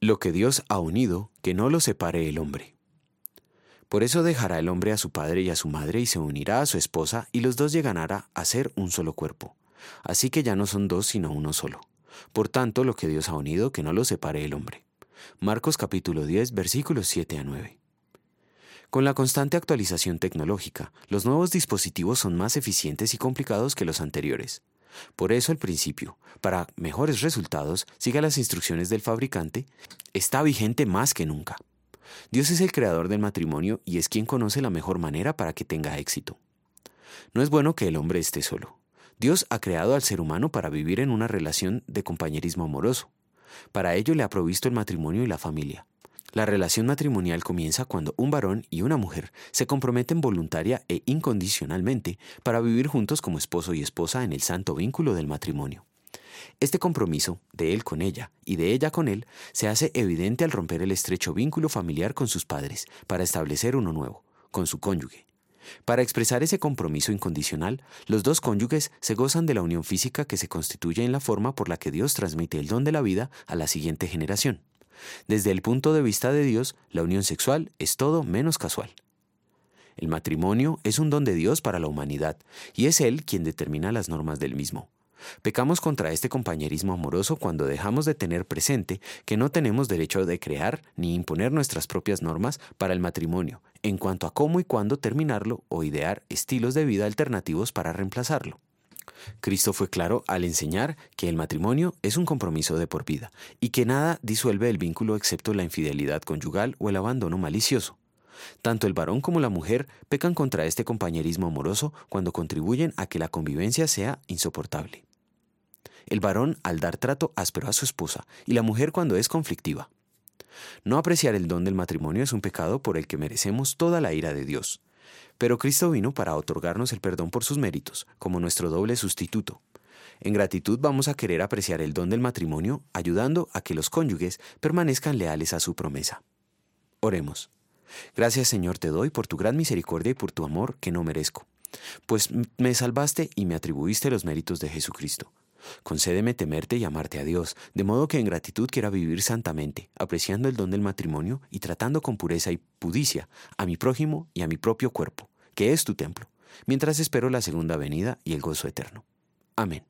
Lo que Dios ha unido, que no lo separe el hombre. Por eso dejará el hombre a su padre y a su madre y se unirá a su esposa y los dos llegarán a ser un solo cuerpo. Así que ya no son dos sino uno solo. Por tanto, lo que Dios ha unido, que no lo separe el hombre. Marcos capítulo 10 versículos 7 a 9. Con la constante actualización tecnológica, los nuevos dispositivos son más eficientes y complicados que los anteriores. Por eso el principio, para mejores resultados, siga las instrucciones del fabricante, está vigente más que nunca. Dios es el creador del matrimonio y es quien conoce la mejor manera para que tenga éxito. No es bueno que el hombre esté solo. Dios ha creado al ser humano para vivir en una relación de compañerismo amoroso. Para ello le ha provisto el matrimonio y la familia. La relación matrimonial comienza cuando un varón y una mujer se comprometen voluntaria e incondicionalmente para vivir juntos como esposo y esposa en el santo vínculo del matrimonio. Este compromiso, de él con ella y de ella con él, se hace evidente al romper el estrecho vínculo familiar con sus padres para establecer uno nuevo, con su cónyuge. Para expresar ese compromiso incondicional, los dos cónyuges se gozan de la unión física que se constituye en la forma por la que Dios transmite el don de la vida a la siguiente generación. Desde el punto de vista de Dios, la unión sexual es todo menos casual. El matrimonio es un don de Dios para la humanidad, y es Él quien determina las normas del mismo. Pecamos contra este compañerismo amoroso cuando dejamos de tener presente que no tenemos derecho de crear ni imponer nuestras propias normas para el matrimonio, en cuanto a cómo y cuándo terminarlo o idear estilos de vida alternativos para reemplazarlo. Cristo fue claro al enseñar que el matrimonio es un compromiso de por vida y que nada disuelve el vínculo excepto la infidelidad conyugal o el abandono malicioso. Tanto el varón como la mujer pecan contra este compañerismo amoroso cuando contribuyen a que la convivencia sea insoportable. El varón al dar trato áspero a su esposa y la mujer cuando es conflictiva. No apreciar el don del matrimonio es un pecado por el que merecemos toda la ira de Dios. Pero Cristo vino para otorgarnos el perdón por sus méritos, como nuestro doble sustituto. En gratitud vamos a querer apreciar el don del matrimonio, ayudando a que los cónyuges permanezcan leales a su promesa. Oremos. Gracias Señor te doy por tu gran misericordia y por tu amor que no merezco, pues me salvaste y me atribuiste los méritos de Jesucristo. Concédeme temerte y amarte a Dios, de modo que en gratitud quiera vivir santamente, apreciando el don del matrimonio y tratando con pureza y pudicia a mi prójimo y a mi propio cuerpo, que es tu templo, mientras espero la segunda venida y el gozo eterno. Amén.